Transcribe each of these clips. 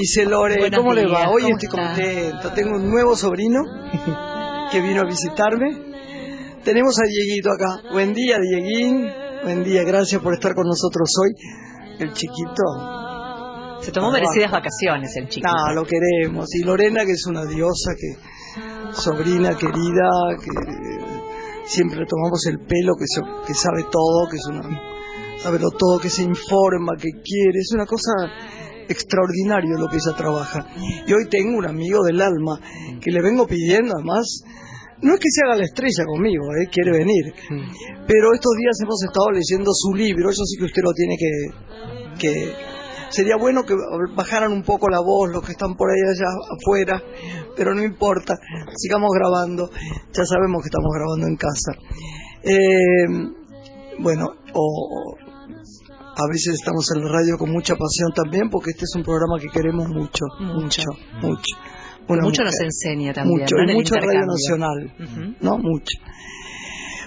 día, ¿qué dice Lore? ¿Cómo le va? Hoy estoy contento. Tengo un nuevo sobrino que vino a visitarme. Tenemos a Dieguito acá. Buen día, Dieguín. Buen día, gracias por estar con nosotros hoy. El chiquito. Se tomó merecidas vacaciones el chiquito. No, lo queremos. Y Lorena, que es una diosa, que sobrina querida, que siempre le tomamos el pelo, que, que sabe todo, que es una sabe todo, que se informa, que quiere. Es una cosa extraordinario lo que ella trabaja. Y hoy tengo un amigo del alma que le vengo pidiendo, además, no es que se haga la estrella conmigo, ¿eh? quiere venir, pero estos días hemos estado leyendo su libro, eso sí que usted lo tiene que, que... Sería bueno que bajaran un poco la voz los que están por ahí allá afuera, pero no importa, sigamos grabando, ya sabemos que estamos grabando en casa. Eh, bueno, o, a veces estamos en la radio con mucha pasión también, porque este es un programa que queremos mucho, mucho, mucho. mucho nos enseña también. Mucho, y mucho Radio Nacional, ¿no? Mucho.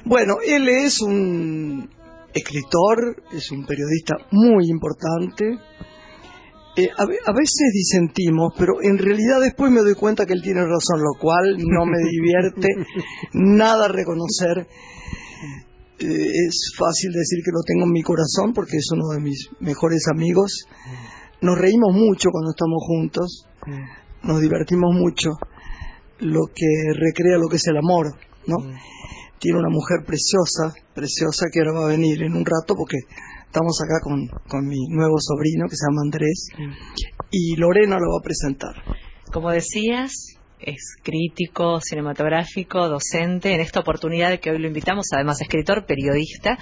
Bueno, él es un escritor, es un periodista muy importante. Eh, a, a, veces disentimos, pero en realidad después me doy cuenta que él tiene razón, lo cual no me divierte nada reconocer eh, es fácil decir que lo tengo en mi corazón porque es uno de mis mejores amigos. Nos reímos mucho cuando estamos juntos, nos divertimos mucho, lo que recrea lo que es el amor, ¿no? Tiene una mujer preciosa, preciosa que ahora va a venir en un rato porque estamos acá con, con mi nuevo sobrino que se llama Andrés y Lorena lo va a presentar. Como decías, es crítico, cinematográfico, docente. En esta oportunidad que hoy lo invitamos, además escritor, periodista,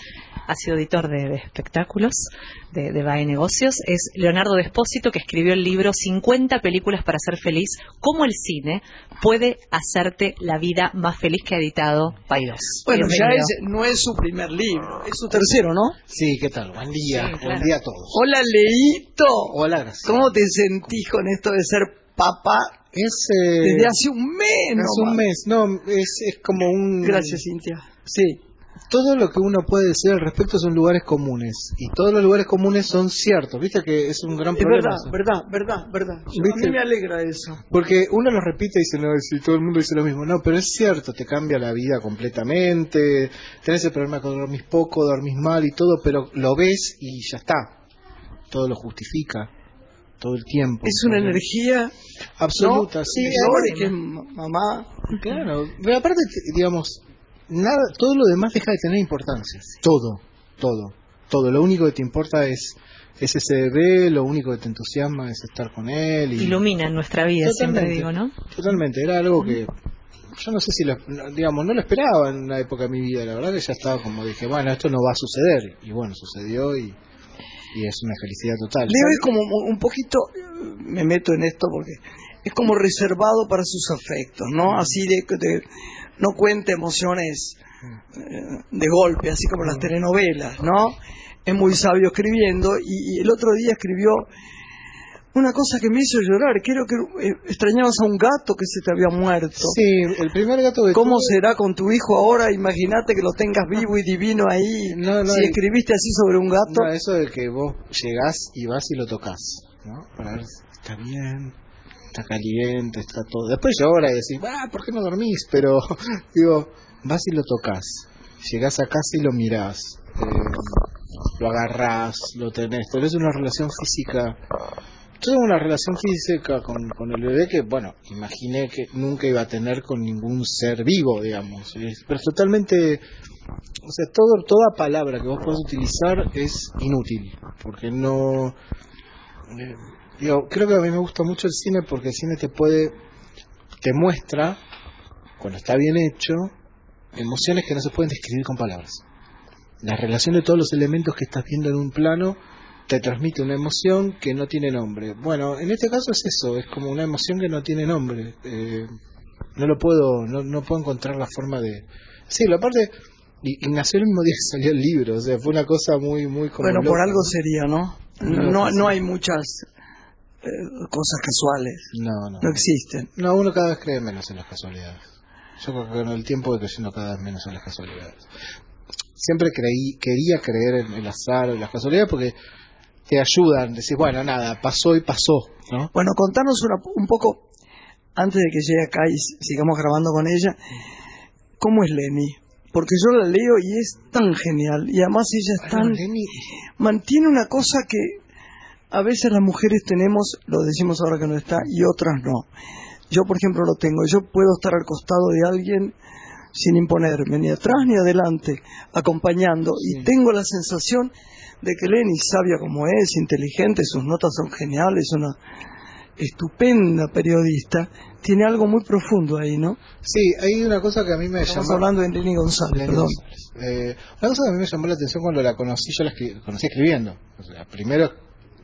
ha sido editor de, espectáculos de, de BAE Negocios. Es Leonardo Despósito, que escribió el libro 50 películas para ser feliz, cómo el cine puede hacerte la vida más feliz que ha editado Paidós. Bueno, ya no es su primer libro, es su tercero, ¿no? Sí, ¿qué tal? Buen día, buen día a todos. Hola, Leito. Hola, gracias. ¿Cómo te sentís con esto de ser papá es, eh, Desde hace un mes, ¿no? Hace un mes, no, es, es como un... Gracias, Cintia. Sí. Todo lo que uno puede decir al respecto son lugares comunes. Y todos los lugares comunes son ciertos. Viste que es un gran problema. Es verdad, verdad, verdad, verdad. A mí me alegra eso. Porque uno lo repite y dice, no, si todo el mundo dice lo mismo. No, pero es cierto, te cambia la vida completamente. Tenés el problema con dormís poco, dormís mal y todo, pero lo ves y ya está. Todo lo justifica todo el tiempo. Es una energía absoluta, sí. que mamá. Claro, pero aparte, digamos, nada, todo lo demás deja de tener importancia. Todo, todo, todo. Lo único que te importa es, es ese bebé, lo único que te entusiasma es estar con él. Y... Ilumina nuestra vida, siempre digo, ¿no? Totalmente, era algo que yo no sé si lo, digamos, no lo esperaba en una época de mi vida, la verdad que ya estaba como dije, bueno, esto no va a suceder, y bueno, sucedió y y es una felicidad total. Leo es como un poquito, me meto en esto porque es como reservado para sus afectos, ¿no? Así de, de no cuenta emociones eh, de golpe, así como las telenovelas, ¿no? Es muy sabio escribiendo y el otro día escribió una cosa que me hizo llorar, creo que eh, extrañabas a un gato que se te había muerto. Sí, el primer gato que ¿Cómo será con tu hijo ahora? Imagínate que lo tengas vivo y divino ahí. No, no, si escribiste así sobre un gato. No, eso de que vos llegás y vas y lo tocas, ¿no? Para ver si está bien, está caliente, está todo. Después llora y decís, ah, ¿por qué no dormís? Pero, digo, vas y lo tocas. Llegás a casa y lo mirás. Eh, lo agarrás, lo tenés. es una relación física tengo una relación física con, con, el bebé que, bueno, imaginé que nunca iba a tener con ningún ser vivo, digamos. Pero es totalmente, o sea, todo, toda palabra que vos podés utilizar es inútil, porque no... Eh, digo, creo que a mí me gusta mucho el cine porque el cine te puede, te muestra, cuando está bien hecho, emociones que no se pueden describir con palabras. La relación de todos los elementos que estás viendo en un plano te transmite una emoción que no tiene nombre. Bueno, en este caso es eso, es como una emoción que no tiene nombre. Eh, no lo puedo, no, no puedo encontrar la forma de... Sí, la parte... Y, nació el mismo día que salió el libro, o sea, fue una cosa muy, muy como Bueno, por algo sería, ¿no? No, no hay muchas eh, cosas casuales. No, no. No existen. No, uno cada vez cree menos en las casualidades. Yo creo que con el tiempo voy creciendo cada vez menos en las casualidades. Siempre creí, quería creer en el azar, en las casualidades, porque te ayudan, decís, bueno, nada, pasó y pasó, ¿no? Bueno, contanos un poco, antes de que llegue acá y sigamos grabando con ella, ¿cómo es Lenny? Porque yo la leo y es tan genial, y además ella es tan... mantiene una cosa que a veces las mujeres tenemos, lo decimos ahora que no está, y otras no. Yo, por ejemplo, lo tengo. Yo puedo estar al costado de alguien sin imponerme, ni atrás ni adelante, acompañando, y tengo la sensación de que Lenny, sabia como es, inteligente, sus notas son geniales, una estupenda periodista, tiene algo muy profundo ahí, ¿no? Sí, hay una cosa que a mí me Estamos hablando de Lenny González, perdón. Eh, una cosa que a mí me llamó la atención cuando la conocí, yo la conocí escribiendo. O sea, primero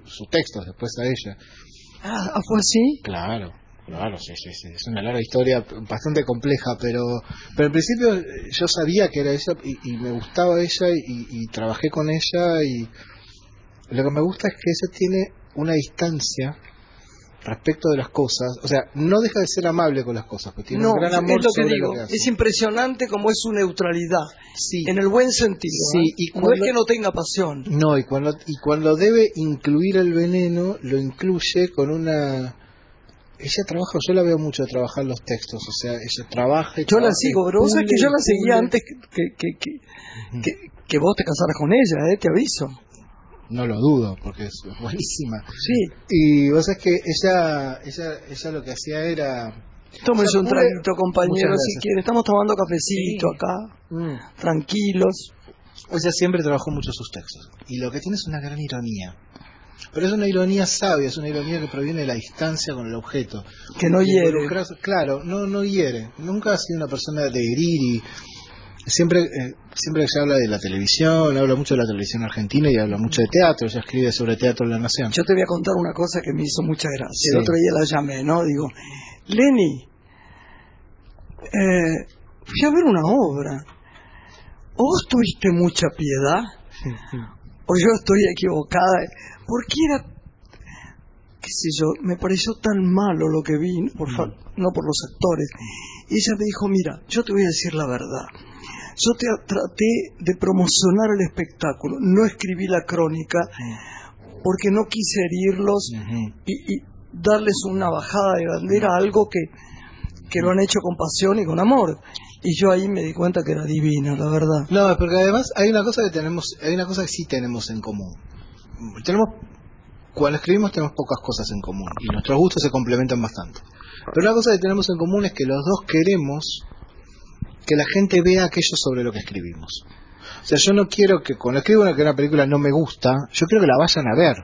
sus textos, después a ella. Ah, ah, ¿fue así? Claro. Claro, sí, sí, sí, es una larga historia bastante compleja, pero, pero en principio yo sabía que era ella y, me gustaba ella y, trabajé con ella y lo que me gusta es que ella tiene una distancia respecto de las cosas, o sea, no deja de ser amable con las cosas, porque tiene un gran amor es lo que digo, es impresionante como es su neutralidad, sí. en el buen sentido, sí, ¿eh? y no es que no tenga pasión. No, y cuando, y cuando debe incluir el veneno, lo incluye con una ella trabaja, yo la veo mucho trabajar los textos, o sea, ella trabaja. yo la sigo, pero vos sabés que yo la seguía antes que, que, que, que, vos te casaras con ella, ¿eh? te aviso. No lo dudo, porque es buenísima. Sí. Y vos sabés que ella, ella, ella lo que hacía era. Tómese un traguito, compañero, si quiere. Estamos tomando cafecito acá, mm. tranquilos. Ella siempre trabajó mucho sus textos. Y lo que tiene es una gran ironía. Pero es una ironía sabia, es una ironía que proviene de la distancia con el objeto. Que no hiere. Claro, no, no hiere. Nunca ha sido una persona de herir y siempre eh, siempre se habla de la televisión, habla mucho de la televisión argentina y habla mucho de teatro, ella escribe sobre teatro en la nación. Yo te voy a contar una cosa que me hizo mucha gracia. El otro día la llamé, ¿no? Digo, Lenny, eh, fui a ver una obra. ¿O vos tuviste mucha piedad? ¿O yo estoy equivocada? Porque era, qué sé yo, me pareció tan malo lo que vi, por mm. no por los actores. Y ella me dijo, mira, yo te voy a decir la verdad. Yo te traté de promocionar el espectáculo, no escribí la crónica porque no quise herirlos y, darles una bajada de bandera a algo que, que lo han hecho con pasión y con amor y yo ahí me di cuenta que era divina, la verdad. No, porque además hay una cosa que tenemos, hay una cosa que sí tenemos en común tenemos cuando escribimos tenemos pocas cosas en común y nuestros gustos se complementan bastante. Pero la cosa que tenemos en común es que los dos queremos que la gente vea aquello sobre lo que escribimos. O sea, yo no quiero que cuando escribo una, que una película no me gusta, yo quiero que la vayan a ver.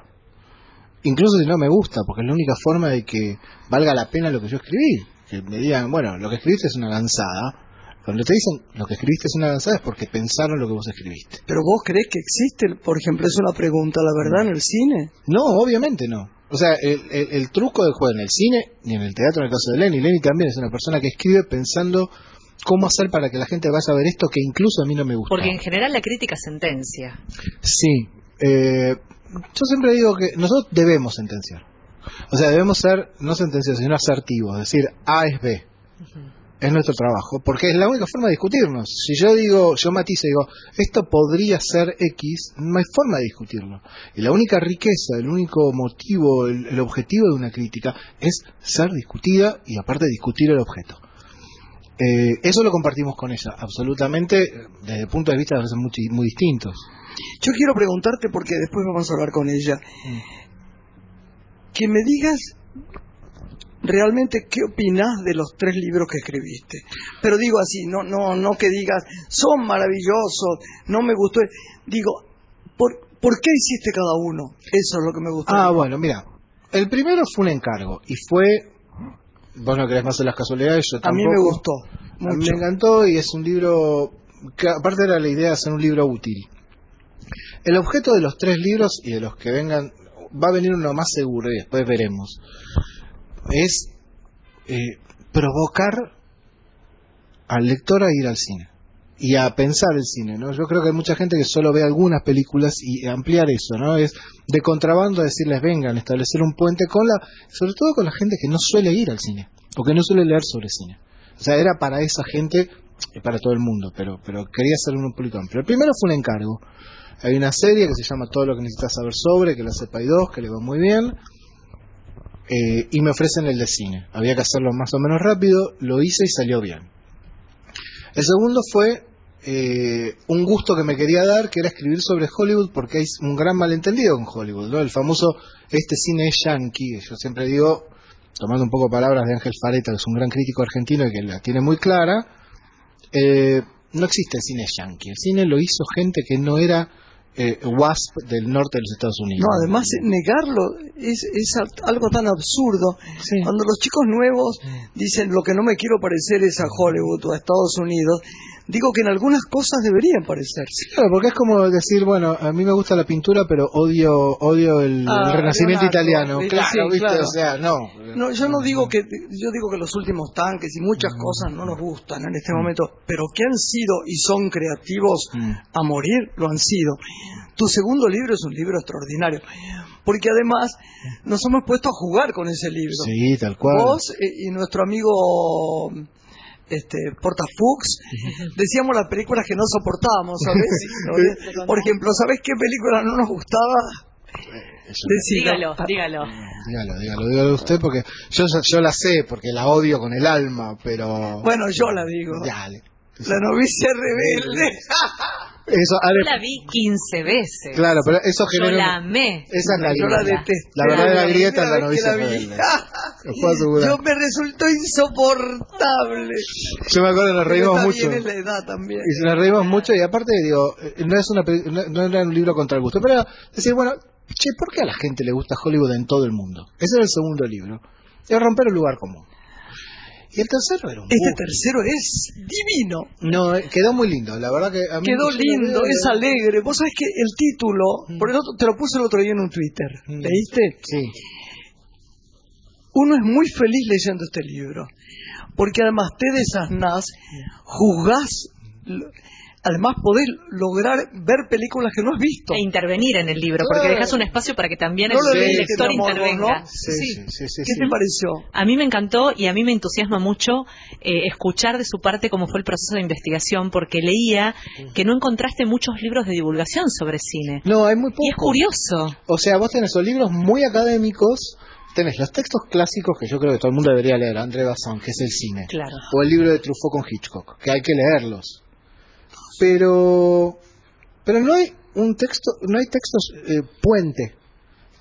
Incluso si no me gusta, porque es la única forma de que valga la pena lo que yo escribí. Que me digan, bueno, lo que escribiste es una lanzada, cuando te dicen lo que escribiste es una avanzada es porque pensaron lo que vos escribiste. Pero vos crees que existe, por ejemplo, es una pregunta, la verdad, en el cine. No, obviamente no. O sea, el, truco del juego en el cine y en el teatro, en el caso de Lenny, Lenny también es una persona que escribe pensando cómo hacer para que la gente vaya a ver esto que incluso a mí no me gusta. Porque en general la crítica sentencia. Sí. Eh, yo siempre digo que nosotros debemos sentenciar. O sea, debemos ser, no sentenciar, sino asertivos. Es decir, A es B es nuestro trabajo, porque es la única forma de discutirnos. Si yo digo, yo matizo y digo, esto podría ser X, no hay forma de discutirlo. Y la única riqueza, el único motivo, el, objetivo de una crítica es ser discutida y aparte discutir el objeto. Eh, eso lo compartimos con ella, absolutamente, desde el punto de vista de muy, muy distintos. Yo quiero preguntarte, porque después vamos a hablar con ella, mm. que me digas realmente qué opinas de los tres libros que escribiste. Pero digo así, no, no, no que digas, son maravillosos, no me gustó. Digo, ¿por, ¿por qué hiciste cada uno? Eso es lo que me gustó. Ah, bueno, mira, el primero fue un encargo y fue, vos no querés más de las casualidades, yo tampoco. A mí me gustó. A mí me encantó y es un libro, que aparte era la idea de hacer un libro útil. El objeto de los tres libros y de los que vengan, va a venir uno más seguro y después veremos es eh, provocar al lector a ir al cine y a pensar el cine, ¿no? Yo creo que hay mucha gente que solo ve algunas películas y ampliar eso, ¿no? Es de contrabando decirles vengan, establecer un puente con la, sobre todo con la gente que no suele ir al cine o que no suele leer sobre cine. O sea, era para esa gente y para todo el mundo, pero pero quería hacer un público amplio. El primero fue un encargo Hay una serie que se llama Todo lo que necesitas saber sobre, que la hace 2, que le va muy bien. Eh, y me ofrecen el de cine. Había que hacerlo más o menos rápido, lo hice y salió bien. El segundo fue eh, un gusto que me quería dar, que era escribir sobre Hollywood, porque hay un gran malentendido con Hollywood, ¿no? El famoso, este cine es yankee, yo siempre digo, tomando un poco palabras de Ángel Fareta, que es un gran crítico argentino y que la tiene muy clara, eh, no existe el cine yankee, el cine lo hizo gente que no era eh, WASP del norte de los Estados Unidos. No, además negarlo es, es algo tan absurdo. Cuando los chicos nuevos dicen lo que no me quiero parecer es a Hollywood o a Estados Unidos, digo que en algunas cosas deberían parecerse. Claro, porque es como decir, bueno, a mí me gusta la pintura, pero odio odio el, ah, renacimiento italiano. Claro, ¿viste? O sea, no. No, yo no digo que yo digo que los últimos tanques y muchas mm. cosas no nos gustan en este mm. momento, pero que han sido y son creativos mm. a morir, lo han sido. Tu segundo libro es un libro extraordinario, porque además nos hemos puesto a jugar con ese libro. Sí, tal cual. Vos eh, y nuestro amigo este, Portafux, decíamos las películas que no soportábamos, ¿sabes? Por ejemplo, ¿sabes qué película no nos gustaba? dígalo, dígalo. Dígalo, dígalo, dígalo usted porque yo, yo la sé, porque la odio con el alma, pero... Bueno, yo la digo. Dale. La novicia rebelde. Eso, yo la vi 15 veces. Claro, pero eso genera. Yo la amé. Esa es la Yo la detesto. La verdadera grieta es la novicia rebelde. Yo me resultó insoportable. Yo me acuerdo, nos reímos mucho. En la edad también. Y se nos reímos mucho, y aparte, digo, no es una no, era un libro contra el gusto, pero decir, bueno, che, ¿por qué a la gente le gusta Hollywood en todo el mundo? Ese era el segundo libro. Es romper el lugar común. Y el tercero era un Este tercero es divino. No, eh, quedó muy lindo, la verdad que a mí Quedó lindo, es alegre. Vos sabés que el título, mm. por eso te lo puse el otro día en un Twitter. Mm. ¿Leíste? Sí. Uno es muy feliz leyendo este libro, porque además te desasnás, juzgás además poder lograr ver películas que no has visto. E intervenir en el libro, porque dejas un espacio para que también el, lector intervenga. Sí, ¿Qué te pareció? A mí me encantó y a mí me entusiasma mucho eh, escuchar de su parte cómo fue el proceso de investigación, porque leía que no encontraste muchos libros de divulgación sobre cine. No, hay muy pocos. Y es curioso. O sea, vos tenés los libros muy académicos tenés los textos clásicos que yo creo que todo el mundo debería leer, André Bazin, que es el cine, claro. o el libro de Truffaut con Hitchcock, que hay que leerlos pero pero no hay un texto no hay textos eh, puente.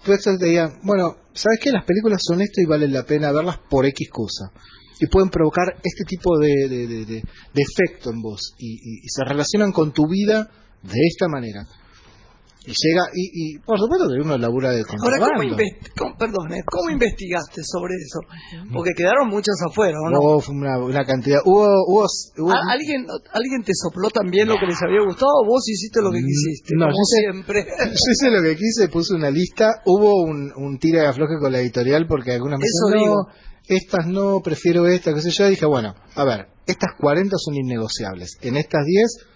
Textos que digan bueno sabes que las películas son esto y vale la pena verlas por x cosa. Y pueden provocar este tipo de, de, efecto en vos. Y, se relacionan con tu vida de esta manera y llega, y, por supuesto que uno labura de contrabando. Ahora, ¿cómo, perdón, ¿eh? ¿cómo investigaste sobre eso? Porque quedaron muchas afuera, ¿o no? Hubo una, una, cantidad. Hubo, hubo, ¿Alguien, ¿Alguien te sopló también lo que les había gustado o vos hiciste lo que mm, quisiste? No, yo siempre. yo hice lo que quise, puse una lista. Hubo un, un tira de afloje con la editorial porque algunas me dicen, no, estas no, prefiero esta, qué sé yo. dije, bueno, a ver, estas 40 son innegociables. En estas 10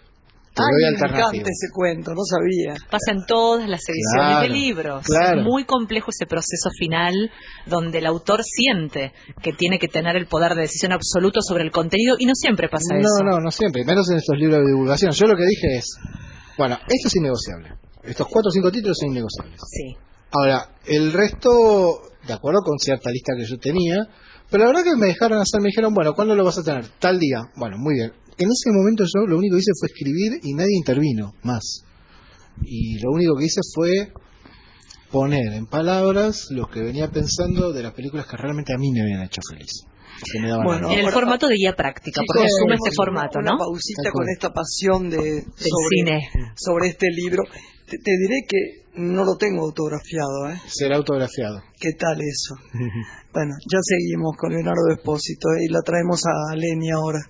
Ay, me encanta ese cuento, no sabía. Pasa en todas las ediciones de libros. Es muy complejo ese proceso final donde el autor siente que tiene que tener el poder de decisión absoluto sobre el contenido y no siempre pasa eso. No, no, no siempre, menos en estos libros de divulgación. Yo lo que dije es, bueno, esto es innegociable. Estos cuatro o cinco títulos son innegociables. Sí. Ahora, el resto, de acuerdo con cierta lista que yo tenía, pero la verdad que me dejaron hacer, me dijeron, bueno, ¿cuándo lo vas a tener? Tal día. Bueno, muy bien en ese momento yo lo único que hice fue escribir y nadie intervino más. Y lo único que hice fue poner en palabras lo que venía pensando de las películas que realmente a mí me habían hecho feliz. bueno, en el formato de guía práctica, porque asume este formato, ¿no? Una pausita con esta pasión de, sobre, cine. sobre este libro. Te, diré que no lo tengo autografiado, ¿eh? Será autografiado. ¿Qué tal eso? bueno, ya seguimos con Leonardo Espósito ¿eh? y la traemos a Leni ahora.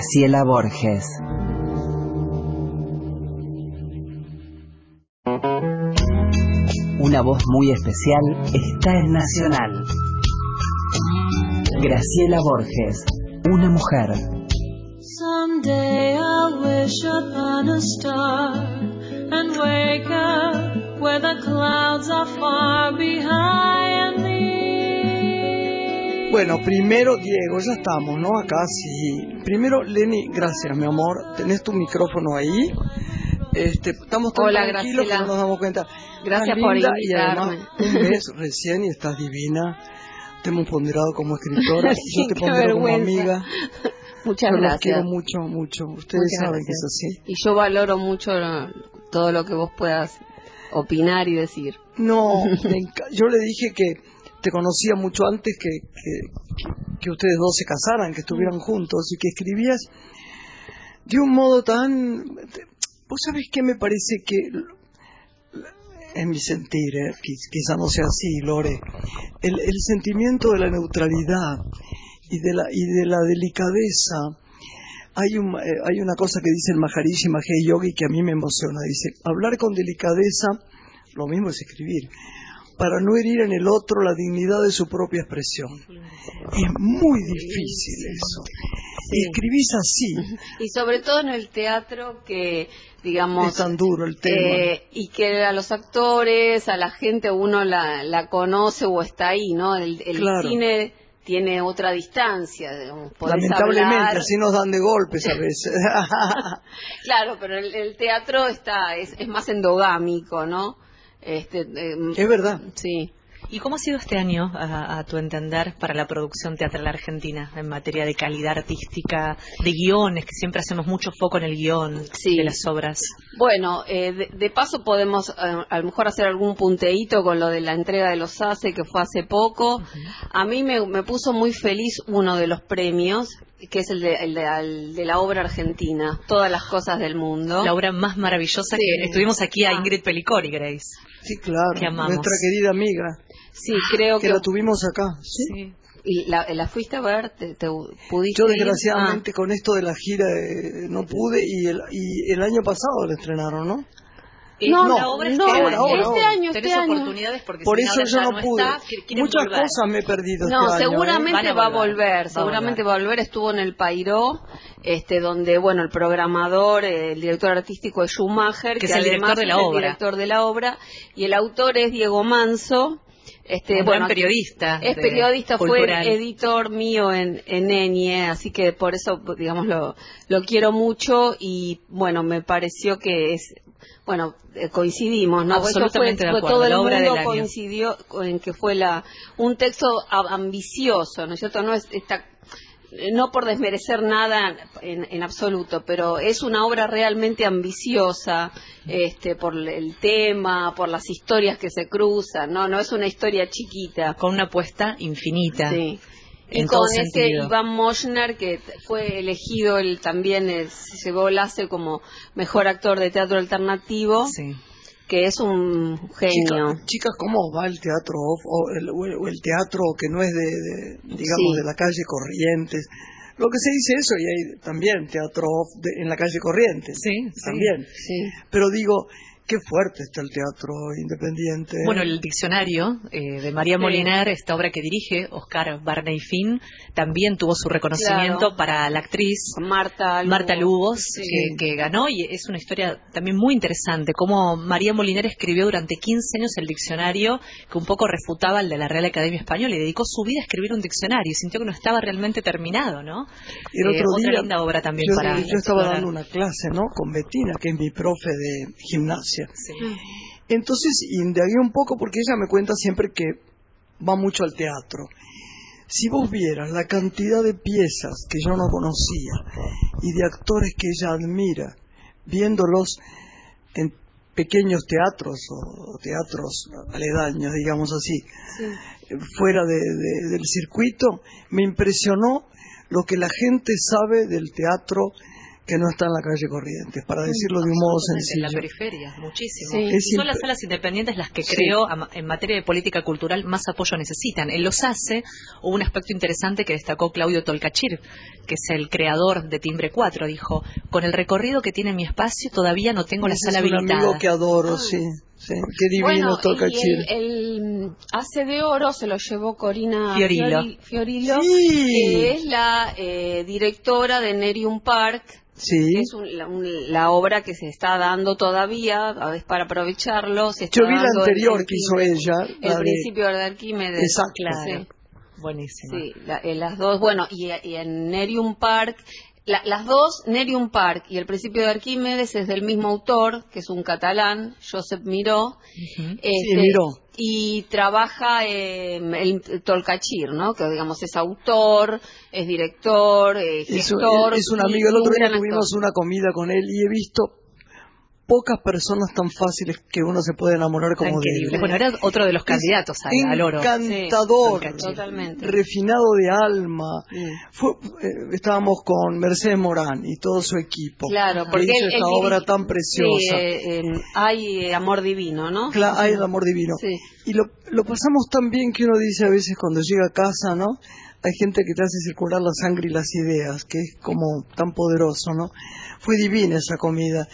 Graciela Borges. Una voz muy especial está en Nacional. Graciela Borges, una mujer. Where the clouds are far behind. Bueno, primero, Diego, ya estamos, ¿no? Acá sí. Primero, Lenny, gracias, mi amor. ¿Tenés tu micrófono ahí? Este, estamos tan Hola, tranquilos que Graciela. no nos damos cuenta. Gracias por linda Y invitarme. además, un recién y estás divina. Te hemos ponderado como escritora. Sí, Yo te pondero como amiga. Muchas Yo los gracias. quiero mucho, mucho. Ustedes Muchas saben gracias. que es así. Y yo valoro mucho todo lo que vos puedas opinar y decir. No, yo le dije que te conocía mucho antes que, que, que ustedes dos se casaran, que estuvieran Mm. juntos y que escribías de un modo tan... Vos sabés que me parece que, en mi sentir, eh, quiz- quizá no sea así, Lore, el, el sentimiento de la neutralidad y de la, y de la delicadeza hay, un, eh, hay una cosa que dice el Maharishi Mahesh Yogi que a mí me emociona. Dice, hablar con delicadeza, lo mismo es escribir, para no herir en el otro la dignidad de su propia expresión. Es muy difícil eso. Escribís así, Y sobre todo en el teatro que, digamos... es tan duro el tema. eh, y que a los actores, a la gente uno la, la conoce o está ahí, ¿no? El, el Claro. cine tiene otra distancia, Lamentablemente, hablar- así nos dan de golpes a veces. Claro, pero el, el teatro está es, es más endogámico, ¿no? Este, eh, es verdad. sí. ¿Y cómo ha sido este año, a, a tu entender, para la producción teatral argentina en materia de calidad artística, de guiones, que siempre hacemos mucho foco en el guion Sí. de las obras? Bueno, eh, de, de paso podemos eh, a lo mejor hacer algún punteíto con lo de la entrega de los ACE que fue hace poco. A mí me, me puso muy feliz uno de los premios, que es el de, el de- el de la obra argentina, Todas las cosas del mundo. La obra más maravillosa Sí. que estuvimos aquí a Ah. Ingrid Pelicori, Grace. Sí, claro. Que amamos. Nuestra querida amiga, Sí, creo que que... la tuvimos acá. ¿sí? Sí. ¿Y la, la fuiste a ver? ¿Te, te pudiste Yo ir? desgraciadamente con esto de la gira eh, no pude y el, y el año pasado la estrenaron, ¿no? No, la obra no, este ahora, año. este año, Tenés este año. oportunidades porque Por si eso yo no pude. está, Muchas volver. cosas me he perdido No, este año. ¿eh? seguramente va a volver, volver, va a seguramente volver. va a volver. Estuvo en el Pairó, este, donde, bueno, el programador, el director artístico es Schumacher, Que es el además director de la es el obra. director de la obra, y el autor es Diego Manso, este, Un bueno, periodista. es periodista, cultural. fue editor mío en, en Enie, así que por eso, digamos, lo, lo quiero mucho y, bueno, me pareció que es, bueno, eh, coincidimos, ¿no? Absolutamente de acuerdo, Todo el la obra mundo del año. coincidió en que fue la, un texto ambicioso, ¿no es cierto? No es esta no por desmerecer nada en, en absoluto, pero es una obra realmente ambiciosa, este, por el tema, por las historias que se cruzan, no, no es una historia chiquita. Con una apuesta infinita. Sí. Y En con todo ese sentido. Iván Moschner, que fue elegido, él también eh, se llevó el ACE como mejor actor de teatro alternativo, Sí. que es un genio. Chicas, chicas, ¿cómo va el teatro off o el, o teatro que no es de, de, digamos, Sí. de la calle Corrientes? Lo que se dice eso, y hay también teatro off de- en la calle Corrientes. Sí, sí. También. Sí. Pero digo, qué fuerte está el teatro independiente. Bueno, el diccionario eh, de María Sí. Molinar, esta obra que dirige Oscar Barney Finn, también tuvo su reconocimiento Claro. para la actriz Marta Lugo. Marta Lugos, Sí. que, que ganó, y es una historia también muy interesante, cómo María Molinar escribió durante 15 años el diccionario que un poco refutaba el de la Real Academia Española y dedicó su vida a escribir un diccionario y sintió que no estaba realmente terminado, ¿no? Y el Eh, otro otra día, linda obra también yo, para yo estaba explorar. dando una clase, ¿no? Con Betina, que es mi profe de gimnasia. Sí. Entonces indagué un poco porque ella me cuenta siempre que va mucho al teatro. Si vos vieras la cantidad de piezas que yo no conocía y de actores que ella admira, viéndolos en pequeños teatros o teatros aledaños, digamos así, fuera de- de- del circuito, me impresionó lo que la gente sabe del teatro que no está en la calle Corrientes, para decirlo de un modo En la sencillo. periferia, muchísimo. Sí. Y Es son las salas independientes las que Sí. creo, a- en materia de política cultural, más apoyo necesitan. En los hace hubo un aspecto interesante que destacó Claudio Tolcachir, que es el creador de Timbre 4. Dijo, con el recorrido que tiene mi espacio, todavía no tengo la sala es un habilitada. amigo que adoro, sí, sí. Qué divino Bueno, toca y el, el Hace de Oro se lo llevó Corina Fiorillo. Fiori- Fiorillo, Sí. que es la eh, directora de Nerium Park, Sí, que es un- la, un- la obra que se está dando todavía, a ver, para aprovecharlo. Se está yo vi la anterior que hizo ella, El de- principio de Arquímedes. Exacto. Claro. Sí. Buenísimo. Sí, la- eh, las dos, bueno, y, y en Nerium Park, la- las dos, Nerium Park y El principio de Arquímedes es del mismo autor, que es un catalán, Josep Miró, este, Miró. y trabaja eh, el Tolcachir, ¿no? Que digamos es autor, es director, eh, es gestor. es un amigo. El otro día tuvimos una comida con él y he visto pocas personas tan fáciles que uno se puede enamorar como de Increíble. él. Bueno, era otro de los candidatos al, al oro. Encantador, Sí, totalmente. refinado de alma. Fue, eh, estábamos con Mercedes Morán y todo su equipo. Claro, que porque hizo él- esta él obra tan preciosa. Sí, eh, hay amor divino, ¿no? Cla- Ay, el amor divino. Sí. Y lo, lo pasamos tan bien que uno dice a veces cuando llega a casa, ¿no? Hay gente que te hace circular la sangre y las ideas, que es como tan poderoso, ¿no? Fue divina esa comida.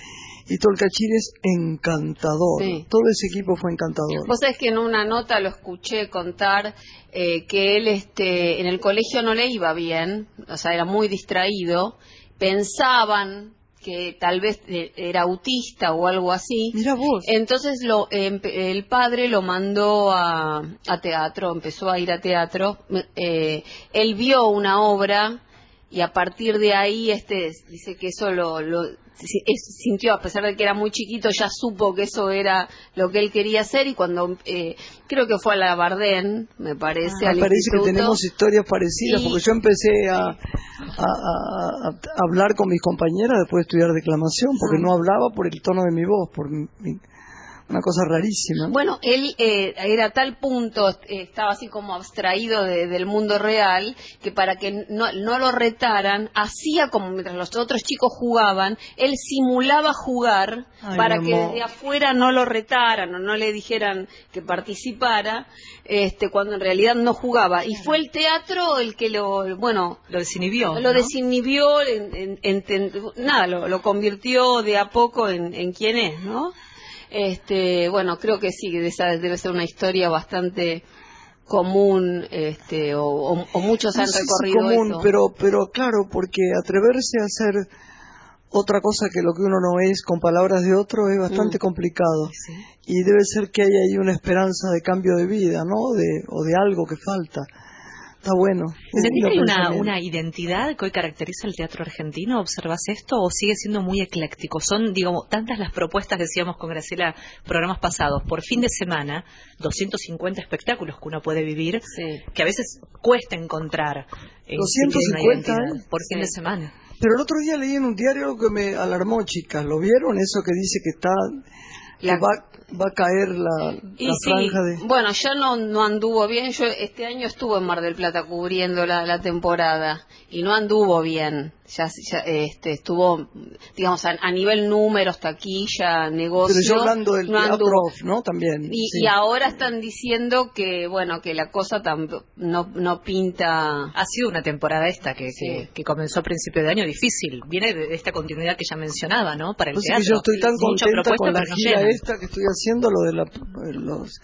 Y Tolcachir es encantador. Sí. Todo ese equipo fue encantador. Vos sabés que en una nota lo escuché contar eh, que él este, en el colegio no le iba bien, o sea, era muy distraído. Pensaban que tal vez eh, era autista o algo así. Mira vos. Entonces lo, el padre lo mandó a, a teatro, empezó a ir a teatro. Eh, él vio una obra y a partir de ahí este dice que eso lo, lo es- sintió, a pesar de que era muy chiquito, ya supo que eso era lo que él quería hacer y cuando eh, creo que fue a la Bardén, me parece, Me al parece que tenemos historias parecidas, Y- porque yo empecé a, a- a- a hablar con mis compañeras después de estudiar declamación, porque Ah. no hablaba por el tono de mi voz, por mi- una cosa rarísima. Bueno, él eh, era a tal punto, eh, estaba así como abstraído de- del mundo real, que para que no, no lo retaran, hacía como mientras los otros chicos jugaban, él simulaba jugar Ay, para que desde afuera no lo retaran o no le dijeran que participara, este, cuando en realidad no jugaba. Y fue el teatro el que lo, bueno, Lo desinhibió. lo ¿no? desinhibió, en- en- nada, lo, lo convirtió de a poco en, en quien es, ¿no? Este, bueno, creo que sí, esa debe ser una historia bastante común, este, o, o- o muchos No han si recorrido común, eso. pero pero claro, porque atreverse a hacer otra cosa que lo que uno no es con palabras de otro es bastante Mm. complicado. Y debe ser que hay ahí una esperanza de cambio de vida, ¿no? De, o de algo que falta. Está bueno. ¿Sentís hay una, una identidad que hoy caracteriza el teatro argentino? ¿Observas esto o sigue siendo muy ecléctico? Son, digamos, tantas las propuestas, decíamos con Graciela, programas pasados, por fin de semana, 250 espectáculos que uno puede vivir, Sí. que a veces cuesta encontrar. eh, 250, que tiene una identidad ¿eh? por fin Sí. de semana. Pero el otro día leí en un diario algo que me alarmó, chicas. ¿Lo vieron? Eso que dice que está La- va, va a caer la, sí, franja de... bueno, ya no, no anduvo bien. Yo este año estuve en Mar del Plata cubriendo la, la temporada y no anduvo bien. Ya, ya, este, estuvo, digamos, a, a nivel números, taquilla, negocio. Pero yo hablando del no teatro off, ¿no? También. Y, sí. y ahora están diciendo que, bueno, que la cosa tam- no, no pinta. Ha sido una temporada esta que, Sí. que, que comenzó a principio de año difícil. Viene de esta continuidad que ya mencionaba, ¿no? Para el Pues es teatro. que yo estoy tan Mucha contenta propuesta, con la no gira esta que estoy haciendo, lo de la, los...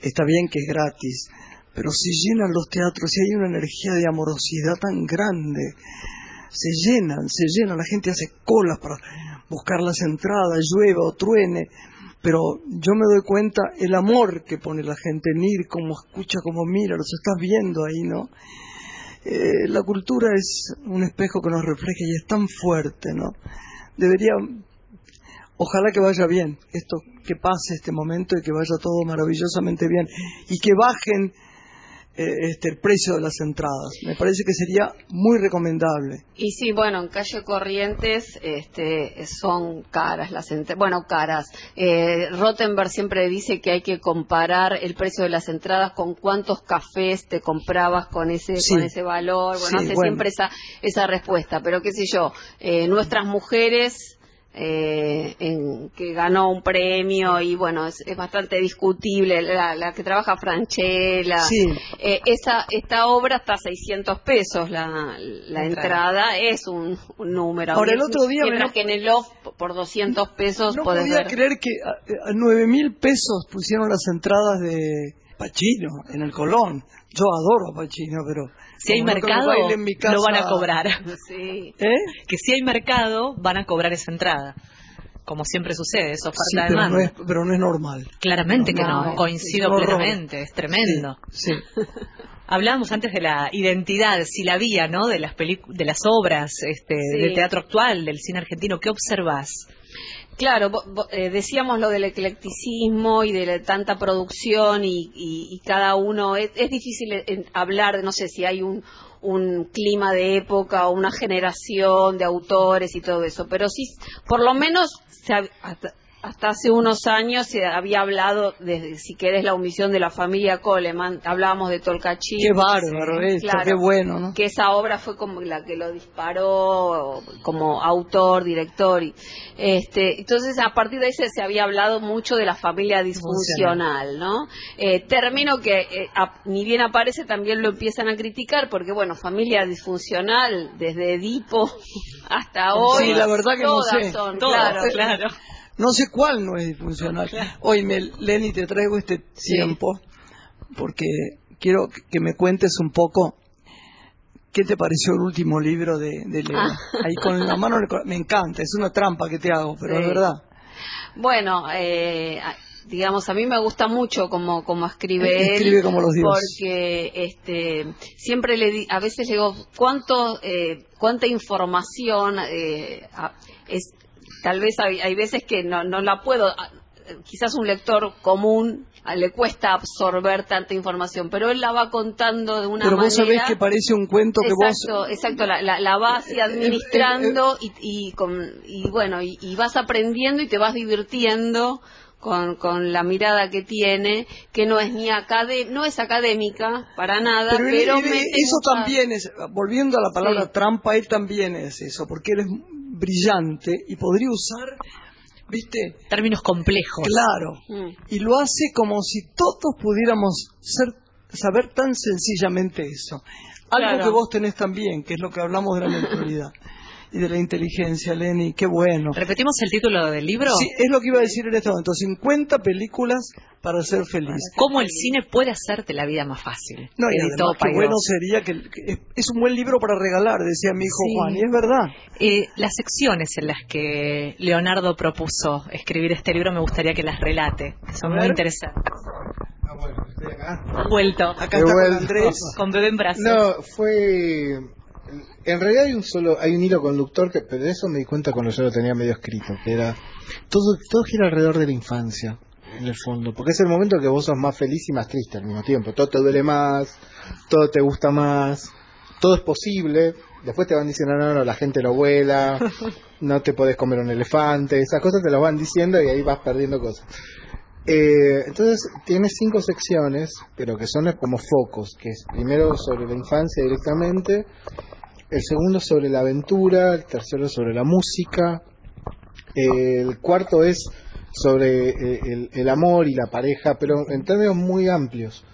Está bien que es gratis, pero si llenan los teatros, si hay una energía de amorosidad tan grande, se llenan, se llenan, la gente hace colas para buscar las entradas, llueva o truene, pero yo me doy cuenta el amor que pone la gente en ir, cómo escucha, cómo mira, los estás viendo ahí, ¿no? Eh, la cultura es un espejo que nos refleja y es tan fuerte, ¿no? Debería, ojalá que vaya bien esto, que pase este momento y que vaya todo maravillosamente bien y que bajen este, el precio de las entradas. Me parece que sería muy recomendable. Y sí, bueno, en calle Corrientes este, son caras las entradas. Bueno, caras. Eh, Rottenberg siempre dice que hay que comparar el precio de las entradas con cuántos cafés te comprabas con ese Sí. con ese valor. Bueno, Sí, hace bueno. siempre esa esa respuesta. Pero qué sé yo, eh, nuestras mujeres eh, en- que ganó un premio y bueno, es, es bastante discutible. La, la que trabaja Franchella. Sí. Eh, esa, esta obra está a 600 pesos la, la La entrada, es un, un número. Ahora, el otro día Mientras que en el off por 200 pesos No podía ver. creer que a, a 9 mil pesos pusieron las entradas de Pachino en el Colón. Yo adoro a Pachino, pero... Si hay no mercado, baile en mi casa- lo van a cobrar. Sí. ¿Eh? que si hay mercado, van a cobrar esa entrada. Como siempre sucede, es oferta Sí, de pero, no es, pero no es normal. Claramente que No, coincido es plenamente, es tremendo. Sí, sí. Hablábamos antes de la identidad, si la había, ¿no? De las de las obras, este, Sí. del teatro actual, del cine argentino. ¿Qué observás? Claro, eh, decíamos lo del eclecticismo y de la- tanta producción y, y- cada uno, es, difícil eh, hablar de, no sé si hay un, un clima de época o una generación de autores y todo eso, pero sí, por lo menos se hasta, hace unos años se había hablado, de, si querés, la omisión de la familia Coleman, hablábamos de Tolcachir. Qué bárbaro esto, Claro. qué bueno, ¿no? que esa obra fue como la que lo disparó como autor, director. Y, este, entonces, a partir de ahí se, se había hablado mucho de la familia disfuncional, ¿no? Eh, término que eh, a- ni bien aparece también lo empiezan a criticar porque, bueno, familia disfuncional, desde Edipo hasta hoy. Sí, la verdad que no todas sé. son, Todas, claro. claro. No sé cuál no es disfuncional. Oye, Lenny, te traigo este tiempo porque quiero que me cuentes un poco ¿qué te pareció el último libro de, de Leo? Ah. Ahí con la mano, me encanta, es una trampa que te hago, pero Sí. es verdad. Bueno, eh, digamos, a mí me gusta mucho como, como escribe él. Escribe como los dioses. Porque este, siempre le di, a veces le digo, ¿cuánto, eh, ¿cuánta información eh, a- es? Tal vez hay, hay veces que no, no la puedo, a- quizás un lector común a- le cuesta absorber tanta información, pero él la va contando de una Pero manera. vos sabés que parece un cuento que exacto, vos... exacto, la, la, la vas así administrando y, y, con, y bueno, y, y vas aprendiendo y te vas divirtiendo con, con la mirada que tiene, que no es ni acade no es académica para nada, Pero pero, él- eso mucha- también es, volviendo a la palabra Sí. trampa, él también es eso, porque él es brillante y podría usar, viste, Términos complejos. claro, Mm. y lo hace como si todos pudiéramos ser, saber tan sencillamente eso. Algo Claro. que vos tenés también, que es lo que hablamos de la mentalidad y de la inteligencia, Lenny, qué bueno. ¿Repetimos el título del libro? Sí, es lo que iba a decir en este momento, 50 películas para ser feliz. ¿Cómo el cine puede hacerte la vida más fácil? No, y además, qué bueno sería que, que es- un buen libro para regalar, decía mi hijo Sí. Juan, y es verdad. Eh, las secciones en las que Leonardo propuso escribir este libro me gustaría que las relate. Son muy interesantes. Ah, bueno, estoy acá. Vuelto. Acá está con. Andrés. Con bebé en brazos. No, fue. En realidad hay un solo, hay un hilo conductor que, pero eso me di cuenta cuando yo lo tenía medio escrito, que era todo, todo gira alrededor de la infancia, en el fondo, porque es el momento que vos sos más feliz y más triste al mismo tiempo. Todo te duele más, todo te gusta más, todo es posible. Después te van diciendo, no, no, la gente no vuela, no te podés comer un elefante, esas cosas te las van diciendo y ahí vas perdiendo cosas. Eh, entonces tiene cinco secciones, pero que son como focos, que es primero sobre la infancia directamente, el segundo sobre la aventura, el tercero sobre la música, el cuarto es sobre eh, el, el amor y la pareja, pero en términos muy amplios.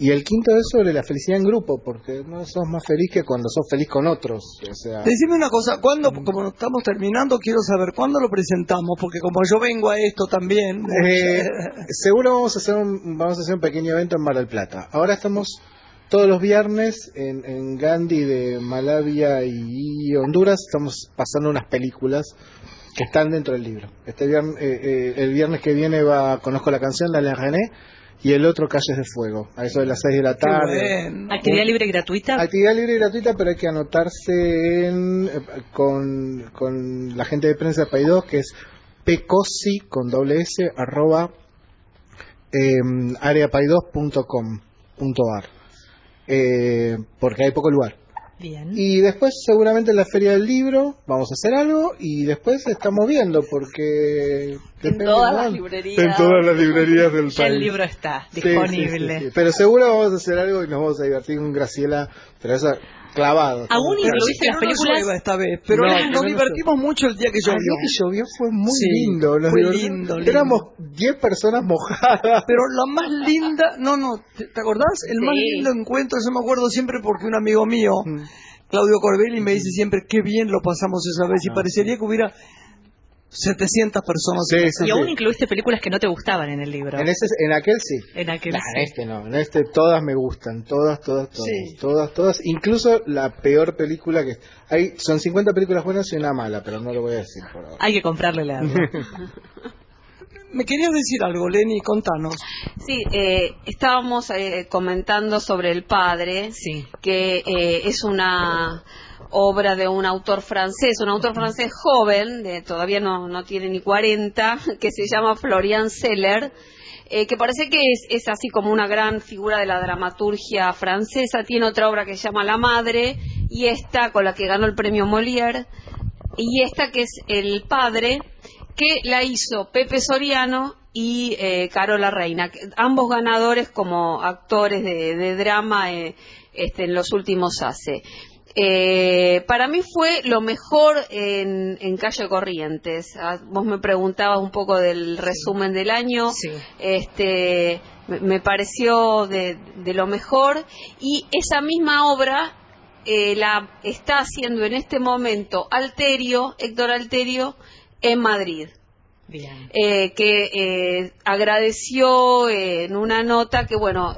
Y el quinto es sobre la felicidad en grupo, porque no sos más feliz que cuando sos feliz con otros. O sea, Decime una cosa, ¿cuándo, como estamos terminando, quiero saber cuándo lo presentamos? Porque como yo vengo a esto también. Eh, seguro vamos a hacer un vamos a hacer un pequeño evento en Mar del Plata. Ahora estamos todos los viernes en, en Gandhi de Malavia y Honduras estamos pasando unas películas que están dentro del libro. Este viernes, eh, eh, el viernes que viene va conozco la canción de Alain René y el otro Calles de Fuego a eso de las 6 de la tarde. Actividad libre y gratuita. Actividad libre y gratuita, pero hay que anotarse en, eh, con, con la gente de prensa de Paidós, que es pecosi con doble s arroba eh, areapaidos.com.ar eh, porque hay poco lugar. Bien. Y después seguramente en la feria del libro vamos a hacer algo y después estamos viendo porque depende todas las librerías. en todas las librerías del Ya el país. libro está Sí, sí, disponible. sí, sí. Pero seguro vamos a hacer algo y nos vamos a divertir con Graciela, pero clavado. Aún Como- incluiste Pero las no películas. llueva esta vez, pero No, nos no divertimos mucho el día que El llovió. día que llovió fue muy Sí, lindo. fue divertimos. lindo, lindo. Éramos 10 personas mojadas. Pero la más linda, no, no, ¿te, te acordás? El más lindo encuentro, yo me acuerdo siempre porque un amigo mío, Claudio Corbelli, me dice siempre qué bien lo pasamos esa vez y Ah, parecería que hubiera 700 personas. Sí, sí, Y aún incluiste películas que no te gustaban en el libro. En, ese, en aquel sí. En aquel Nah, sí. en este no, en este todas me gustan, todas, todas, todas, Sí. todas, todas, incluso la peor película que hay, son 50 películas buenas y una mala, pero no lo voy a decir por ahora. Hay que comprarle la. Me querías decir algo, Lenny, contanos. Sí, eh, estábamos eh, comentando sobre el padre, Sí. que eh, es una obra de un autor francés, un autor francés joven, de, todavía no, tiene ni 40, que se llama Florian Seller, eh, que parece que es, así como una gran figura de la dramaturgia francesa. Tiene otra obra que se llama La Madre, y esta con la que ganó el premio Molière, y esta que es El Padre, que la hizo Pepe Soriano y eh, Carola Reina, ambos ganadores como actores de, de drama eh, este, en los últimos hace. Eh, para mí fue lo mejor en, en Calle Corrientes. Ah, Vos me preguntabas un poco del resumen del año. Sí. Este, me, me pareció de, de lo mejor. Y esa misma obra eh, la está haciendo en este momento Alterio, Héctor Alterio, en Madrid. Bien. Eh, que eh, agradeció eh, en una nota que, bueno,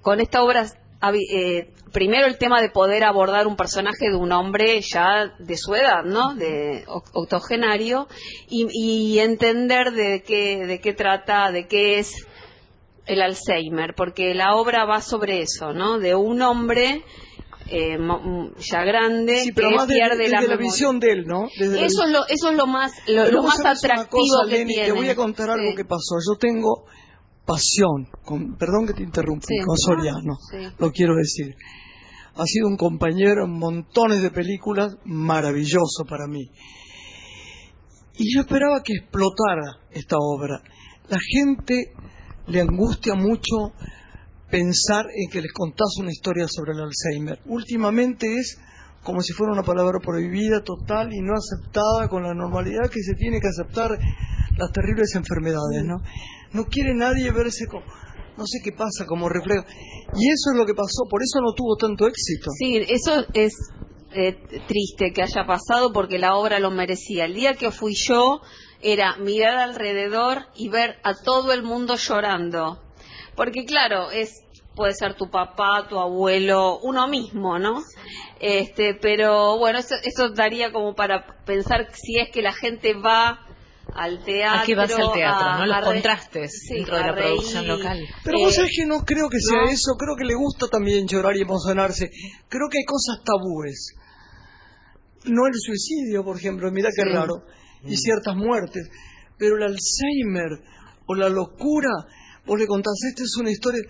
con esta obra eh, primero el tema de poder abordar un personaje de un hombre ya de su edad, ¿no? De oc- octogenario y, y entender de qué de qué trata, de qué es el Alzheimer, porque la obra va sobre eso, ¿no? De un hombre eh, ya grande Sí, pero que más pierde desde la, la, visión de él, ¿no? Desde Eso es lo eso es lo más lo, más atractivo cosa, que Lenny, tiene. Te voy a contar algo Sí. que pasó. Yo tengo pasión, con, perdón que te interrumpí, Sí. con Soriano, Sí. lo quiero decir. Ha sido un compañero en montones de películas, maravilloso para mí. Y yo esperaba que explotara esta obra. La gente le angustia mucho pensar en que les contás una historia sobre el Alzheimer. Últimamente es como si fuera una palabra prohibida total y no aceptada con la normalidad que se tiene que aceptar las terribles enfermedades, ¿no? No quiere nadie verse como, no sé qué pasa, como reflejo. Y eso es lo que pasó, por eso no tuvo tanto éxito. Sí, eso es eh, triste que haya pasado porque la obra lo merecía. El día que fui yo era mirar alrededor y ver a todo el mundo llorando. Porque claro, es puede ser tu papá, tu abuelo, uno mismo, ¿no? Este, pero bueno, eso, eso daría como para pensar si es que la gente va al teatro. ¿A qué vas al teatro? a- ¿no? Los contrastes sí, dentro de la reír. producción local. Pero vos Eh, sabés que no creo que sea ¿no? eso, creo que le gusta también llorar y emocionarse. Creo que hay cosas tabúes. No el suicidio, por ejemplo, mira qué Sí. raro, y ciertas muertes. Pero el Alzheimer o la locura, vos le contás, esta es una historia.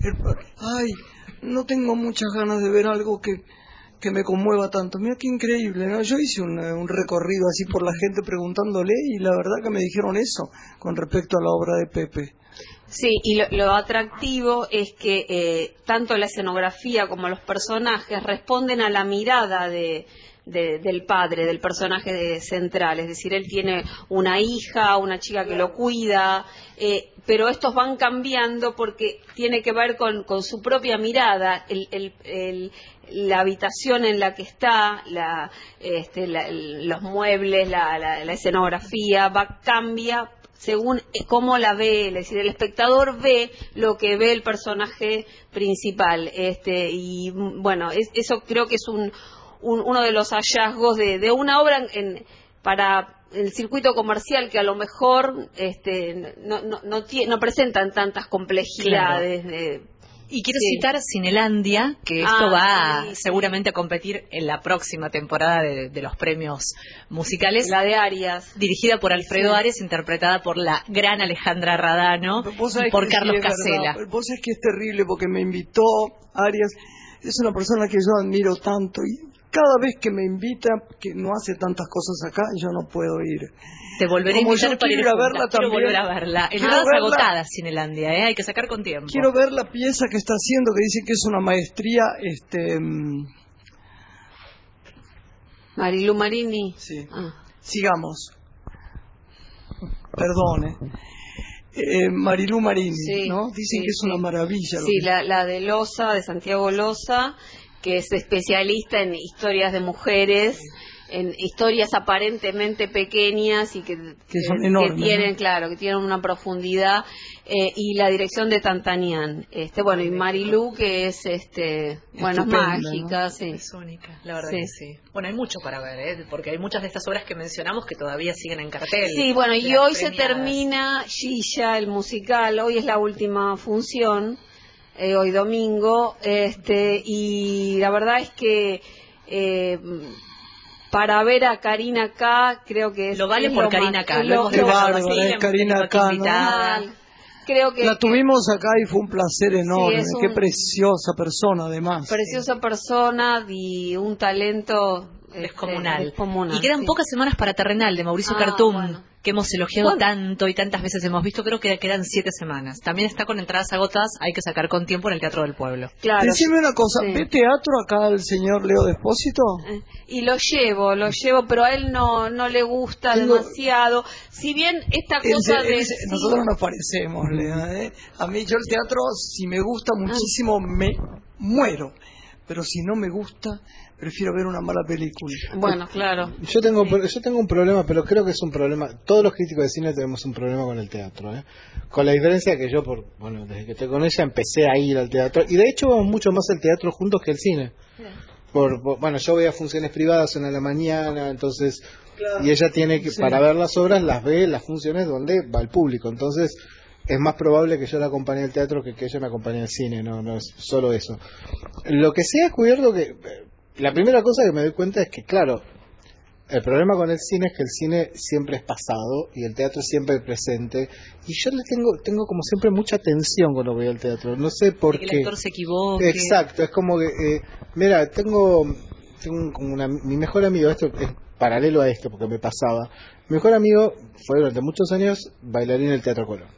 el- ay, no tengo muchas ganas de ver algo que, que me conmueva tanto. Mira qué increíble, ¿no? Yo hice un, eh, un recorrido así por la gente preguntándole y la verdad que me dijeron eso con respecto a la obra de Pepe. Sí, y lo, atractivo es que eh, tanto la escenografía como los personajes responden a la mirada de, de- del padre, del personaje de- central. Es decir, él tiene una hija, una chica que lo cuida, eh, pero estos van cambiando porque tiene que ver con, con su propia mirada, el- el- el- la habitación en la que está, la, este, la- los muebles, la, la- la escenografía, va, cambia según eh, cómo la ve, es decir, el espectador ve lo que ve el personaje principal. Este, y bueno, es- eso creo que es un, un- uno de los hallazgos de, de una obra en- para el circuito comercial que a lo mejor este, no, no, no, no presentan tantas complejidades. de- Y quiero Sí. citar Cinelandia, que esto Ah, va sí, sí. seguramente a competir en la próxima temporada de, de los premios musicales. la de Arias. dirigida por Alfredo Sí. Ares, interpretada por la gran Alejandra Radano y por Carlos Casela. Vos sabés que es terrible porque me invitó Arias. Es una persona que yo admiro tanto y cada vez que me invita, que no hace tantas cosas acá, yo no puedo ir. Te volveré a Como invitar yo para ir quiero a juntas. verla Quiero también. volver a verla. Quiero Entradas verla. agotadas, Cinelandia, ¿eh? hay que sacar con tiempo. Quiero ver la pieza que está haciendo, que dice que es una maestría, este, mm, Marilu Marini. sí. Ah. Sigamos. Perdone. Eh, Marilú Marini, Sí, ¿no? Dicen sí, que es una maravilla. lo Sí, que- la, la de Loza, de Santiago Loza, que es especialista en historias de mujeres, en historias aparentemente pequeñas y que, Que son enormes, tienen, ¿no? claro, que tienen una profundidad, eh, y la dirección de Tantanian. Este, bueno, y Marilú, que es, este, bueno, es mágica, sí. Es única, la verdad Sí. que sí. Bueno, hay mucho para ver, ¿eh? porque hay muchas de estas obras que mencionamos que todavía siguen en cartel. Sí, bueno, y hoy se termina Gilla, el musical, hoy es la última función, eh, hoy domingo, este, y la verdad es que eh, para ver a Karina K, creo que es... Lo vale es por lo Karina es Lo que... La tuvimos acá y fue un placer enorme. Qué preciosa persona, además. Preciosa persona y un talento Descomunal. descomunal, y quedan sí. pocas semanas para Terrenal de Mauricio Ah, Cartum, bueno. que hemos elogiado tanto y tantas veces hemos visto. Creo que quedan siete semanas. También está con entradas agotadas, hay que sacar con tiempo en el Teatro del Pueblo. Claro. Decime una cosa, Sí. ¿ve teatro acá el señor Leo Despósito? Eh, y lo llevo, lo llevo, pero a él no, no le gusta demasiado. Si bien esta cosa de... nosotros nos parecemos, Leo. ¿eh? A mí yo el teatro, si me gusta muchísimo, me muero. pero si no me gusta, prefiero ver una mala película. Bueno, claro. Yo tengo, yo tengo un problema, pero creo que es un problema. Todos los críticos de cine tenemos un problema con el teatro, ¿eh? Con la diferencia que yo, por, bueno, desde que estoy con ella empecé a ir al teatro. Y de hecho vamos mucho más al teatro juntos que al cine. Por, por- bueno, yo voy a funciones privadas una a la mañana, entonces. Y ella tiene que, Sí. para ver las obras, las ve las funciones donde va el público. Entonces. Es más probable que yo la acompañe al teatro que que ella me acompañe al cine, no, no es solo eso. Lo que sí he descubierto que. La primera cosa que me doy cuenta es que, claro, el problema con el cine es que el cine siempre es pasado y el teatro es siempre presente. Y yo le tengo, tengo como siempre mucha tensión cuando voy al teatro. No sé por que el qué. actor se equivoque. Exacto, es como que, eh, mira, tengo, tengo una, mi mejor amigo, esto es paralelo a esto porque me pasaba. Mi mejor amigo fue durante muchos años bailarín en el Teatro Colón.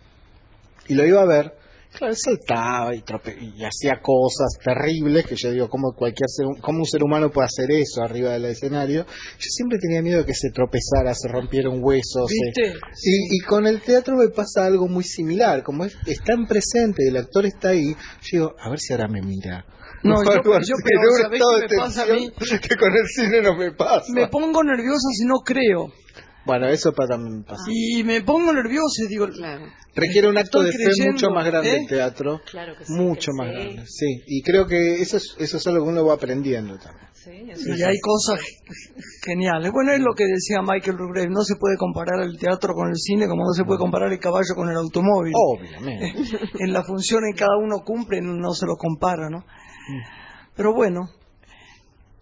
Y lo iba a ver, claro, saltaba y, trope- y hacía cosas terribles que yo digo, ¿cómo, cualquier ser, ¿cómo un ser humano puede hacer eso arriba del escenario? Yo siempre tenía miedo de que se tropezara, se rompiera un hueso. se- ¿Viste? y, y con el teatro me pasa algo muy similar, como es, están presente y el actor está ahí, yo digo, a ver si ahora me mira. No, yo- yo un ¿sabés qué me pasa a mí? Que con el cine no me pasa. Me pongo nervioso si no creo. Bueno, eso para también me pasa. Y me pongo nervioso y digo, Claro. Requiere un acto Estoy de fe creyendo, mucho más grande ¿eh? el teatro. Claro que sí, mucho que más sí. grande, sí. Y creo que eso es, eso es algo que uno va aprendiendo también. Sí, y es hay cosas geniales. Bueno, es lo que decía Michael Rugrave, no se puede comparar el teatro con el cine como no se puede comparar el caballo con el automóvil. Obviamente. en la función en cada uno cumple, no se lo compara, ¿no? Pero bueno,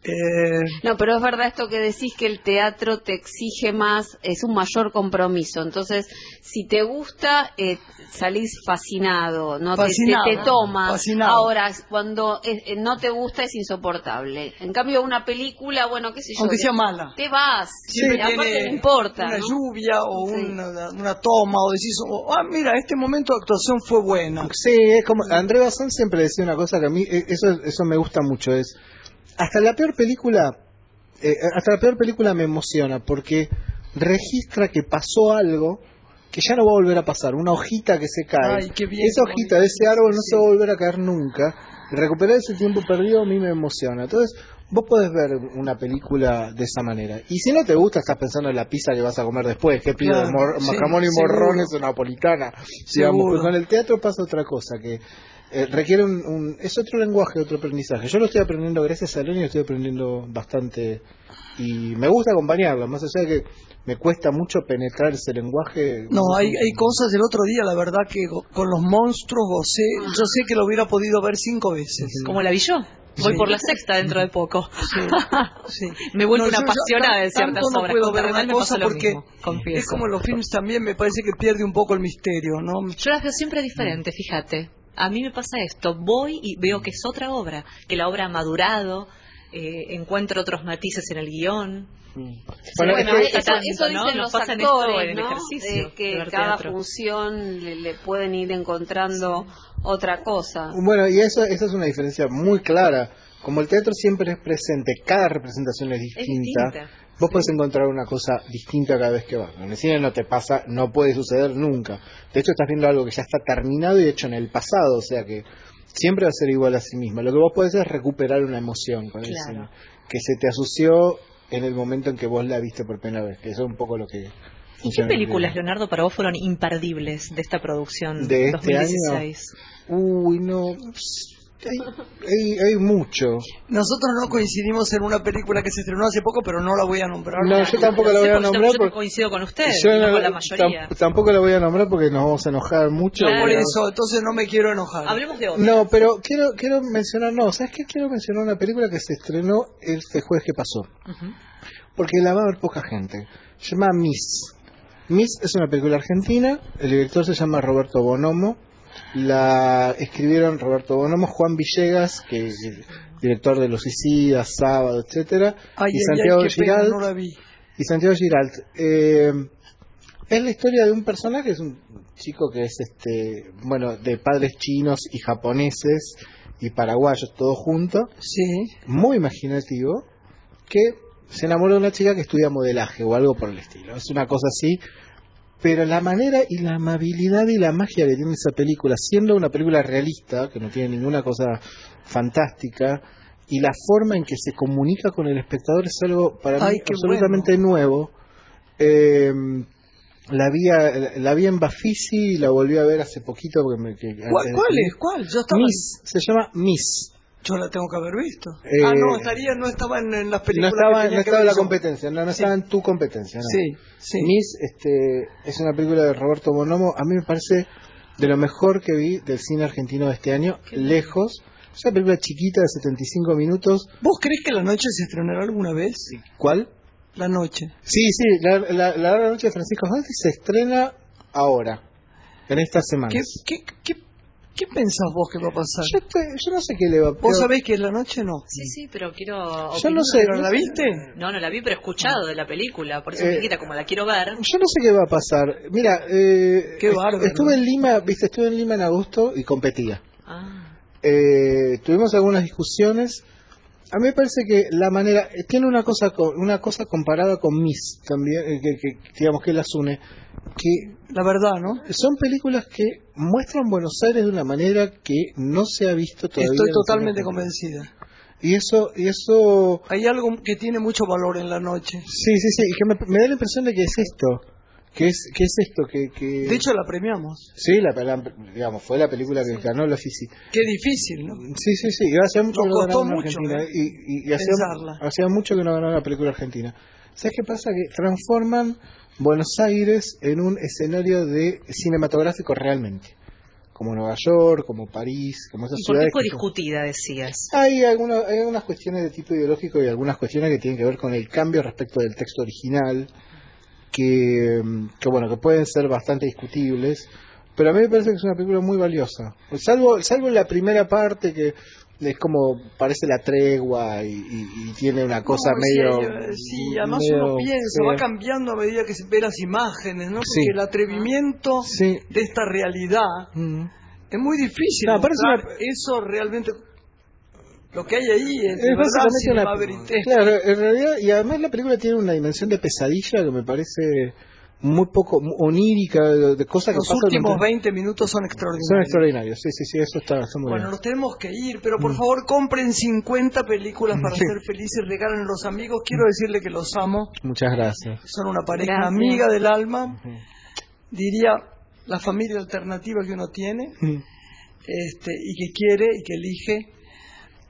eh, No, pero es verdad esto que decís que el teatro te exige más, es un mayor compromiso. Entonces, si te gusta, eh, salís fascinado, no Te- Fascinado, te, te toma. fascinado. Ahora, cuando eh, eh, no te gusta es insoportable. En cambio, una película, bueno, qué sé yo, aunque te- sea mala. te vas. Y aparte no importa. una ¿no? lluvia o Sí. una, una toma o decís, oh, ah, mira, este momento de actuación fue buena. Sí, es como André Bazán siempre decía una cosa que a mí eh, eso eso me gusta mucho es hasta la peor película eh, hasta la peor película me emociona porque registra que pasó algo que ya no va a volver a pasar, una hojita que se cae. Ay, qué bien, Esa hojita de ese árbol no sí. se va a volver a caer nunca. Recuperar ese tiempo perdido a mí me emociona. Entonces, vos podés ver una película de esa manera. Y si no te gusta, estás pensando en la pizza que vas a comer después. ¿Qué pido? Claro, sí, jamón y morrones o napolitana. Digamos, pero con el teatro pasa otra cosa, que eh, requiere un, un- Es otro lenguaje, otro aprendizaje. Yo lo estoy aprendiendo gracias a León y lo estoy aprendiendo bastante. Y me gusta acompañarlo, más allá de que me cuesta mucho penetrar ese lenguaje. No, hay, hay cosas del otro día, la verdad que con los monstruos gocé, yo sé que lo hubiera podido ver cinco veces. Como la vi yo. Voy Sí. por la sexta dentro de poco. Sí. Me vuelvo No, una apasionada de ciertas tanto no obras. puedo ver una me cosa pasa lo porque mismo, es como los films también me parece que pierde un poco el misterio, ¿no? Yo las veo siempre diferentes, fíjate. A mí me pasa esto, voy y veo que es otra obra, que la obra ha madurado, eh, encuentro otros matices en el guion. Bueno, Bueno, es que- eso, tanto, eso ¿no? dicen Nos los pasa en esto actores, el ¿no? ejercicio De que cada teatro. función le, le pueden ir encontrando otra cosa. Bueno, y eso, esa es una diferencia muy clara. Como el teatro siempre es presente, cada representación es distinta. distinta, Vos podés encontrar una cosa distinta cada vez que vas. En el cine no te pasa, no puede suceder nunca. De hecho, estás viendo algo que ya está terminado y hecho en el pasado, o sea que siempre va a ser igual a sí misma. Lo que vos podés es recuperar una emoción con el Claro. cine, que se te asoció en el momento en que vos la viste por primera vez, que eso es un poco lo que... ¿Y qué películas. Leonardo, para vos fueron imperdibles de esta producción ¿De este 2016? Uy, no... Hay, hay, hay mucho. Nosotros no coincidimos en una película que se estrenó hace poco, pero no la voy a nombrar. No, yo tampoco la voy a nombrar Yo porque coincido con usted, yo no no- con la mayoría. tam- tampoco la voy a nombrar porque nos vamos a enojar mucho. Claro. Por eso, entonces no me quiero enojar. Hablemos de otra. No, pero quiero quiero mencionar, no, ¿sabes qué? Quiero mencionar una película que se estrenó este jueves que pasó. Porque la va a ver poca gente. Se llama Miss. Miss es una película argentina. El director se llama Roberto Bonomo. La escribieron Roberto Bonomo, Juan Villegas, que director de Los Suicidas, Sábado, etcétera, Ay, y Santiago ay, pena, Giralt. no y Santiago Giralt. Eh, es la historia de un personaje, es un chico que es este, bueno, de padres chinos y japoneses y paraguayos todos juntos, Sí. muy imaginativo, que se enamoró de una chica que estudia modelaje o algo por el estilo. Es una cosa así, pero la manera y la amabilidad y la magia que tiene esa película, siendo una película realista, que no tiene ninguna cosa fantástica, y la forma en que se comunica con el espectador es algo para Ay, mí absolutamente nuevo. Eh, la vi, a- la vi en Bafisi y la volví a ver hace poquito. Porque me, que- ¿Cuál, antes de- cuál es? ¿Cuál? Yo estaba... Miss, se llama Miss. Yo la tengo que haber visto. Eh, ah, no, estaría, no estaba en, en las No películas. estaba, que no estaba en la competencia, no, no Sí. estaba en tu competencia. no. Sí, sí. Miss este, es una película de Roberto Bonomo. A mí me parece de lo mejor que vi del cine argentino de este año, lejos. Es una película chiquita de 75 minutos. ¿Vos crees que la noche se estrenará alguna vez? ¿Cuál? La noche. Sí, sí, la, la, la Noche de Francisco Santi se estrena ahora, en estas semanas. ¿Qué, qué, qué, qué pensás vos que va a pasar? Yo, te- yo no sé qué le va a ¿Vos pero- sabés que es la noche? No. Sí, sí, pero quiero. Yo no sé. ¿Pero la viste? No, no la vi, pero he escuchado de la película. Por eso, Eh, Miliquita, como la quiero ver. Yo no sé qué va a pasar. Mira, eh, Qué bárbaro. estuve en Lima, viste, estuve en Lima en agosto y competía. Ah, Eh, tuvimos algunas discusiones. A mí me parece que la manera eh, tiene una cosa co- una cosa comparada con Miss también eh, que, que, digamos que las une que La verdad, ¿no? son películas que muestran Buenos Aires de una manera que no se ha visto todavía. Estoy totalmente convencida. Y eso y eso Hay algo que tiene mucho valor en la noche. sí sí sí y que me, me da la impresión de que es esto que es que es esto que, que De hecho, la premiamos. sí la, la- digamos fue la película que ganó la Fisi Qué difícil, ¿no? Sí, sí, sí. Y hace mucho Nos que no mucho, Argentina. ¿eh? Y, y, y hacía, mucho que no ganaba una película argentina. ¿Sabes qué pasa? Que transforman Buenos Aires en un escenario de cinematográfico realmente. Como Nueva York, como París, como esas ¿Y por qué ciudades. fue discutida, decías? Hay, algunas, hay algunas cuestiones de tipo ideológico y algunas cuestiones que tienen que ver con el cambio respecto del texto original, que, mm, que bueno, que pueden ser bastante discutibles, pero a mí me parece que es una película muy valiosa. Salvo, salvo la primera parte que es como parece la tregua y, y- y tiene una cosa No, sí, medio... eh, Sí, además medio uno piensa, va fea. cambiando a medida que se ve las imágenes, ¿no? Porque Sí. el atrevimiento Sí. de esta realidad Mm. es muy difícil. No, mostrar eso realmente. Lo que hay ahí es, Es básicamente una-. Claro, en realidad, y además la película tiene una dimensión de pesadilla que me parece muy poco muy onírica, de, de cosas que Los pasan últimos durante- 20 minutos son extraordinarios. Son extraordinarios, sí, sí, sí, eso está, está muy Bueno, bien. nos tenemos que ir, pero por favor compren 50 películas para Sí. ser felices, regalen a los amigos. Quiero decirle que los amo, Muchas gracias. son una pareja Gracias. amiga del alma, diría la familia alternativa que uno tiene, este, y que quiere y que elige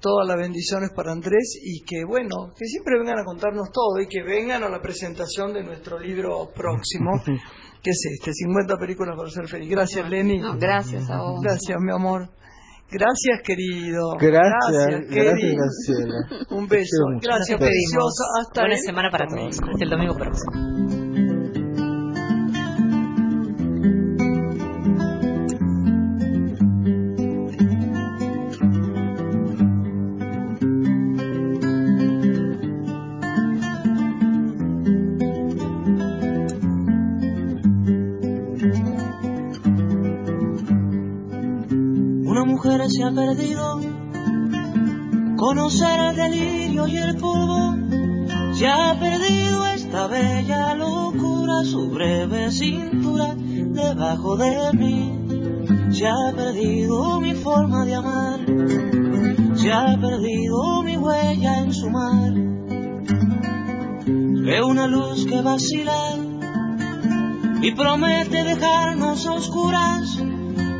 todas las bendiciones para Andrés y que bueno, que siempre vengan a contarnos todo y que vengan a la presentación de nuestro libro próximo, que es este, 50 películas para ser feliz. Gracias Lenny. No, gracias a vos. Gracias, mi amor. Gracias, querido. Gracias, gracias, querido. Un beso. Gracias, preciosa. Hasta Buena el semana para todos. Hasta el domingo próximo. Mujer se ha perdido, conocer el delirio y el polvo, se ha perdido esta bella locura, su breve cintura debajo de mí, se ha perdido mi forma de amar, se ha perdido mi huella en su mar, veo una luz que vacila y promete dejarnos oscuras.